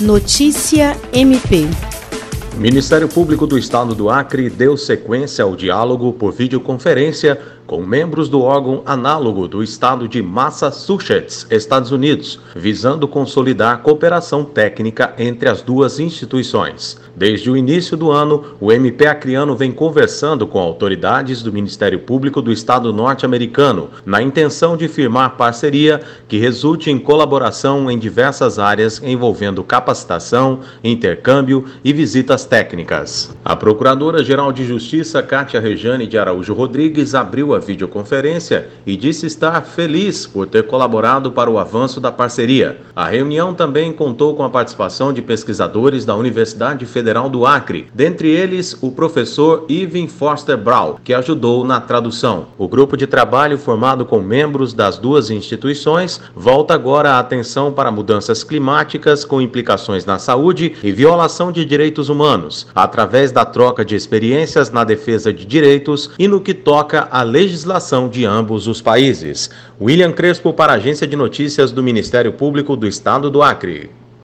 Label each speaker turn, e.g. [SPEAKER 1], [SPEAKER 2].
[SPEAKER 1] Notícia MP.
[SPEAKER 2] Ministério Público do Estado do Acre deu sequência ao diálogo por videoconferência com membros do órgão análogo do estado de Massachusetts, Estados Unidos, visando consolidar cooperação técnica entre as duas instituições. Desde o início do ano, o MP Acreano vem conversando com autoridades do Ministério Público do Estado norte-americano, na intenção de firmar parceria que resulte em colaboração em diversas áreas envolvendo capacitação, intercâmbio e visitas técnicas. A Procuradora-Geral de Justiça, Cátia Rejane de Araújo Rodrigues, abriu a videoconferência e disse estar feliz por ter colaborado para o avanço da parceria. A reunião também contou com a participação de pesquisadores da Universidade Federal do Acre, dentre eles o professor Ivan Forster Brown, que ajudou na tradução. O grupo de trabalho formado com membros das duas instituições volta agora a atenção para mudanças climáticas com implicações na saúde e violação de direitos humanos, através da troca de experiências na defesa de direitos e no que toca à legislação de ambos os países. William Crespo para a Agência de Notícias do Ministério Público do Estado do Acre.